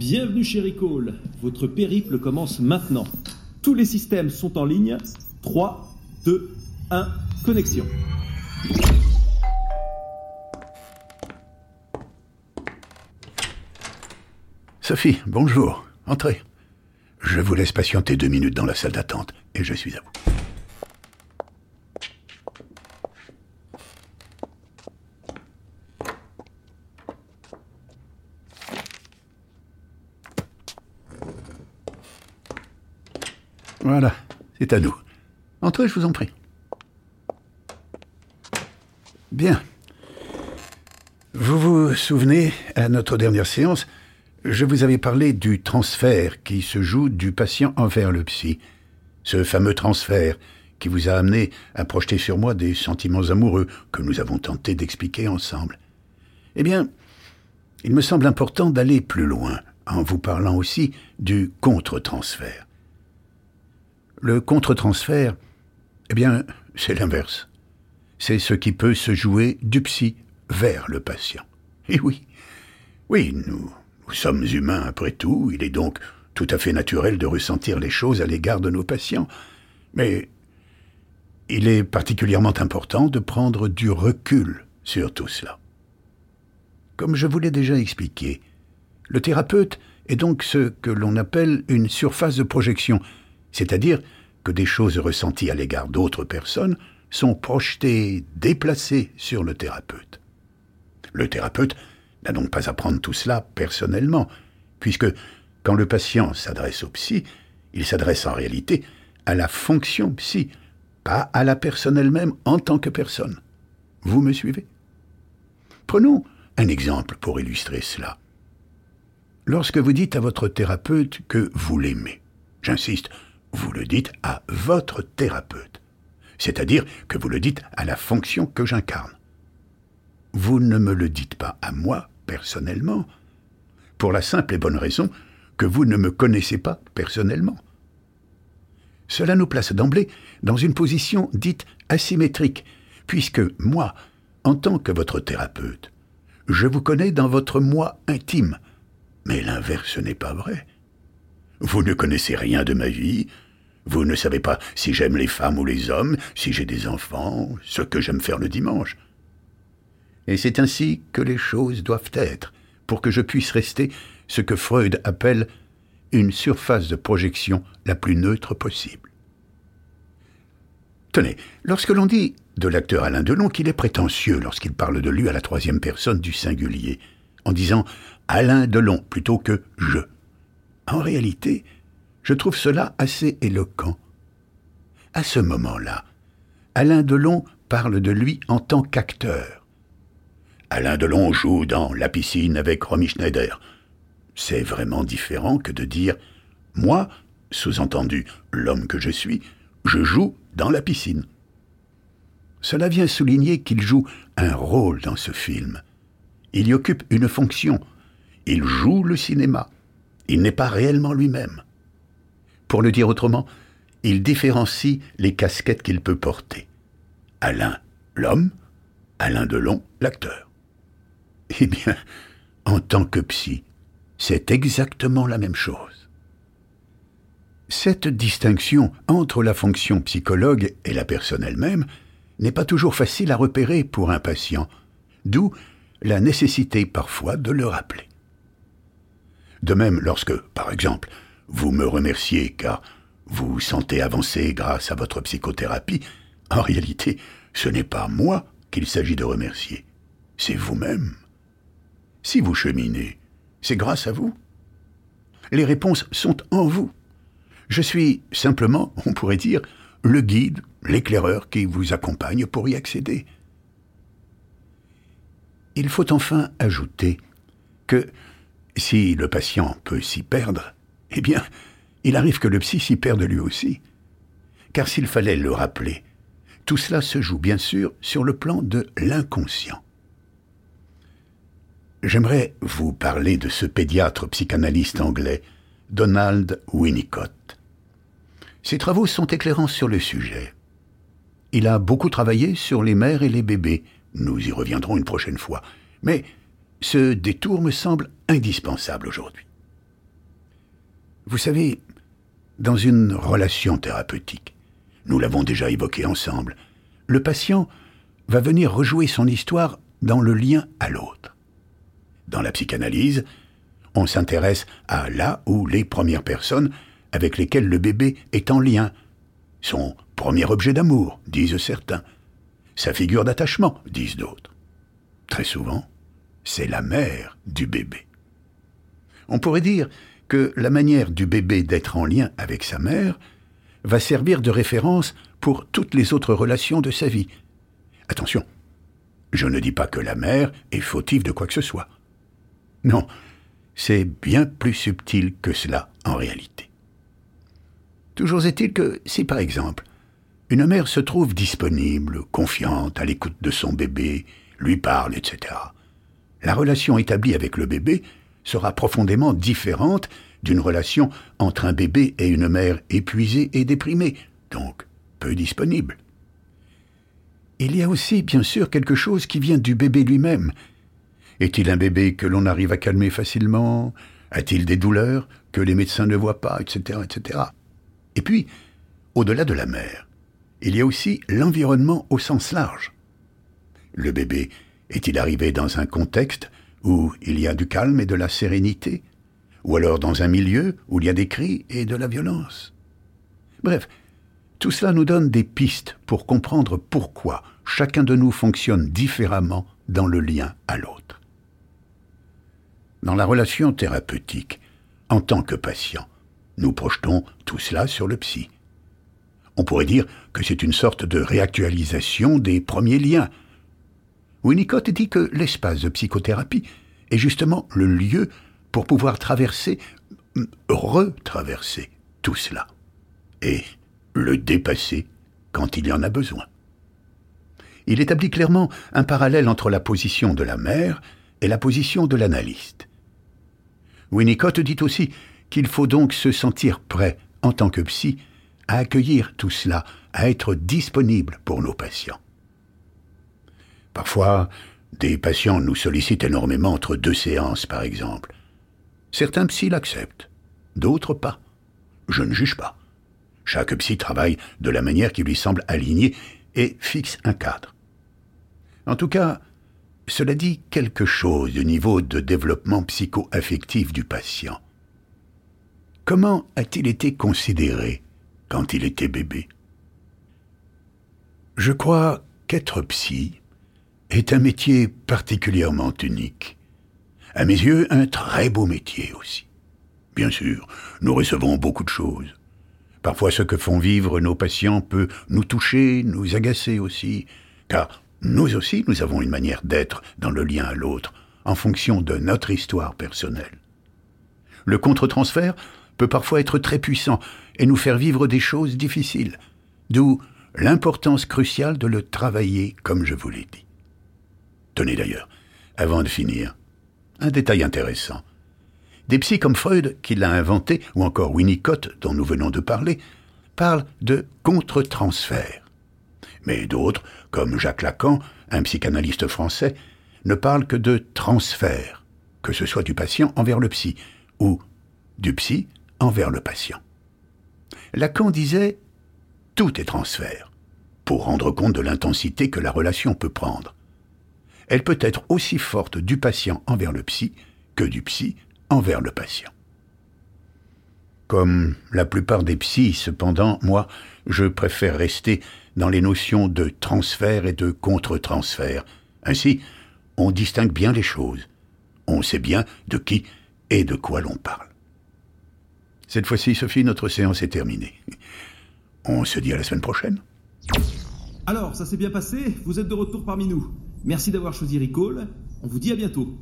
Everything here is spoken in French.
Bienvenue chez Recall. Votre périple commence maintenant. Tous les systèmes sont en ligne. 3, 2, 1, connexion. Sophie, bonjour. Entrez. Je vous laisse patienter deux minutes dans la salle d'attente et je suis à vous. Voilà, c'est à nous. Entrez, je vous en prie. Bien. Vous vous souvenez, à notre dernière séance, je vous avais parlé du transfert qui se joue du patient envers le psy. Ce fameux transfert qui vous a amené à projeter sur moi des sentiments amoureux que nous avons tenté d'expliquer ensemble. Eh bien, il me semble important d'aller plus loin en vous parlant aussi du contre-transfert. Le contre-transfert, eh bien, c'est l'inverse. C'est ce qui peut se jouer du psy vers le patient. Et oui, oui, nous, nous sommes humains après tout, il est donc tout à fait naturel de ressentir les choses à l'égard de nos patients. Mais il est particulièrement important de prendre du recul sur tout cela. Comme je vous l'ai déjà expliqué, le thérapeute est donc ce que l'on appelle une surface de projection, c'est-à-dire que des choses ressenties à l'égard d'autres personnes sont projetées, déplacées sur le thérapeute. Le thérapeute n'a donc pas à prendre tout cela personnellement, puisque quand le patient s'adresse au psy, il s'adresse en réalité à la fonction psy, pas à la personne elle-même en tant que personne. Vous me suivez? Prenons un exemple pour illustrer cela. Lorsque vous dites à votre thérapeute que vous l'aimez, j'insiste, vous le dites à votre thérapeute, c'est-à-dire que vous le dites à la fonction que j'incarne. Vous ne me le dites pas à moi, personnellement, pour la simple et bonne raison que vous ne me connaissez pas personnellement. Cela nous place d'emblée dans une position dite asymétrique, puisque moi, en tant que votre thérapeute, je vous connais dans votre moi intime, mais l'inverse n'est pas vrai. Vous ne connaissez rien de ma vie. Vous ne savez pas si j'aime les femmes ou les hommes, si j'ai des enfants, ce que j'aime faire le dimanche. Et c'est ainsi que les choses doivent être, pour que je puisse rester ce que Freud appelle une surface de projection la plus neutre possible. Tenez, lorsque l'on dit de l'acteur Alain Delon qu'il est prétentieux lorsqu'il parle de lui à la troisième personne du singulier, en disant Alain Delon plutôt que je, en réalité, je trouve cela assez éloquent. À ce moment-là, Alain Delon parle de lui en tant qu'acteur. Alain Delon joue dans La piscine avec Romy Schneider. C'est vraiment différent que de dire Moi, sous-entendu l'homme que je suis, je joue dans la piscine. Cela vient souligner qu'il joue un rôle dans ce film. Il y occupe une fonction. Il joue le cinéma. Il n'est pas réellement lui-même. Pour le dire autrement, il différencie les casquettes qu'il peut porter. Alain, l'homme, Alain Delon, l'acteur. Eh bien, en tant que psy, c'est exactement la même chose. Cette distinction entre la fonction psychologue et la personne elle-même n'est pas toujours facile à repérer pour un patient, d'où la nécessité parfois de le rappeler. De même, lorsque, par exemple, vous me remerciez car vous sentez avancé grâce à votre psychothérapie, en réalité, ce n'est pas moi qu'il s'agit de remercier, c'est vous-même. Si vous cheminez, c'est grâce à vous. Les réponses sont en vous. Je suis simplement, on pourrait dire, le guide, l'éclaireur qui vous accompagne pour y accéder. Il faut enfin ajouter que si le patient peut s'y perdre, eh bien, il arrive que le psy s'y perde lui aussi. Car s'il fallait le rappeler, tout cela se joue bien sûr sur le plan de l'inconscient. J'aimerais vous parler de ce pédiatre psychanalyste anglais, Donald Winnicott. Ses travaux sont éclairants sur le sujet. Il a beaucoup travaillé sur les mères et les bébés, nous y reviendrons une prochaine fois, mais ce détour me semble indispensable aujourd'hui. Vous savez, dans une relation thérapeutique, nous l'avons déjà évoqué ensemble, le patient va venir rejouer son histoire dans le lien à l'autre. Dans la psychanalyse, on s'intéresse à là ou les premières personnes avec lesquelles le bébé est en lien. Son premier objet d'amour, disent certains. Sa figure d'attachement, disent d'autres. Très souvent, c'est la mère du bébé. On pourrait dire que la manière du bébé d'être en lien avec sa mère va servir de référence pour toutes les autres relations de sa vie. Attention, je ne dis pas que la mère est fautive de quoi que ce soit. Non, c'est bien plus subtil que cela en réalité. Toujours est-il que si par exemple une mère se trouve disponible, confiante, à l'écoute de son bébé, lui parle, etc., la relation établie avec le bébé sera profondément différente d'une relation entre un bébé et une mère épuisée et déprimée, donc peu disponible. Il y a aussi, bien sûr, quelque chose qui vient du bébé lui-même. Est-il un bébé que l'on arrive à calmer facilement? A-t-il des douleurs que les médecins ne voient pas, etc., etc. Et puis, au-delà de la mère, il y a aussi l'environnement au sens large. Le bébé est-il arrivé dans un contexte où il y a du calme et de la sérénité? Ou alors dans un milieu où il y a des cris et de la violence? Bref, tout cela nous donne des pistes pour comprendre pourquoi chacun de nous fonctionne différemment dans le lien à l'autre. Dans la relation thérapeutique, en tant que patient, nous projetons tout cela sur le psy. On pourrait dire que c'est une sorte de réactualisation des premiers liens. Winnicott dit que l'espace de psychothérapie est justement le lieu pour pouvoir traverser, retraverser tout cela. Et le dépasser quand il y en a besoin. Il établit clairement un parallèle entre la position de la mère et la position de l'analyste. Winnicott dit aussi qu'il faut donc se sentir prêt, en tant que psy, à accueillir tout cela, à être disponible pour nos patients. Parfois, des patients nous sollicitent énormément entre deux séances, par exemple. Certains psys l'acceptent, d'autres pas. Je ne juge pas. Chaque psy travaille de la manière qui lui semble alignée et fixe un cadre. En tout cas, cela dit quelque chose du niveau de développement psycho-affectif du patient. Comment a-t-il été considéré quand il était bébé? Je crois qu'être psy est un métier particulièrement unique. À mes yeux, un très beau métier aussi. Bien sûr, nous recevons beaucoup de choses. Parfois ce que font vivre nos patients peut nous toucher, nous agacer aussi, car nous aussi nous avons une manière d'être dans le lien à l'autre, en fonction de notre histoire personnelle. Le contre-transfert peut parfois être très puissant et nous faire vivre des choses difficiles, d'où l'importance cruciale de le travailler comme je vous l'ai dit. Tenez d'ailleurs, avant de finir, un détail intéressant. Des psys comme Freud, qui l'a inventé, ou encore Winnicott, dont nous venons de parler, parlent de contre-transfert. Mais d'autres, comme Jacques Lacan, un psychanalyste français, ne parlent que de transfert, que ce soit du patient envers le psy, ou du psy envers le patient. Lacan disait Tout est transfert, pour rendre compte de l'intensité que la relation peut prendre. Elle peut être aussi forte du patient envers le psy que du psy envers le patient. Comme la plupart des psys, cependant, moi, je préfère rester dans les notions de transfert et de contre-transfert. Ainsi, on distingue bien les choses. On sait bien de qui et de quoi l'on parle. Cette fois-ci, Sophie, notre séance est terminée. On se dit à la semaine prochaine. Alors, ça s'est bien passé? Vous êtes de retour parmi nous? Merci d'avoir choisi Recall. On vous dit à bientôt.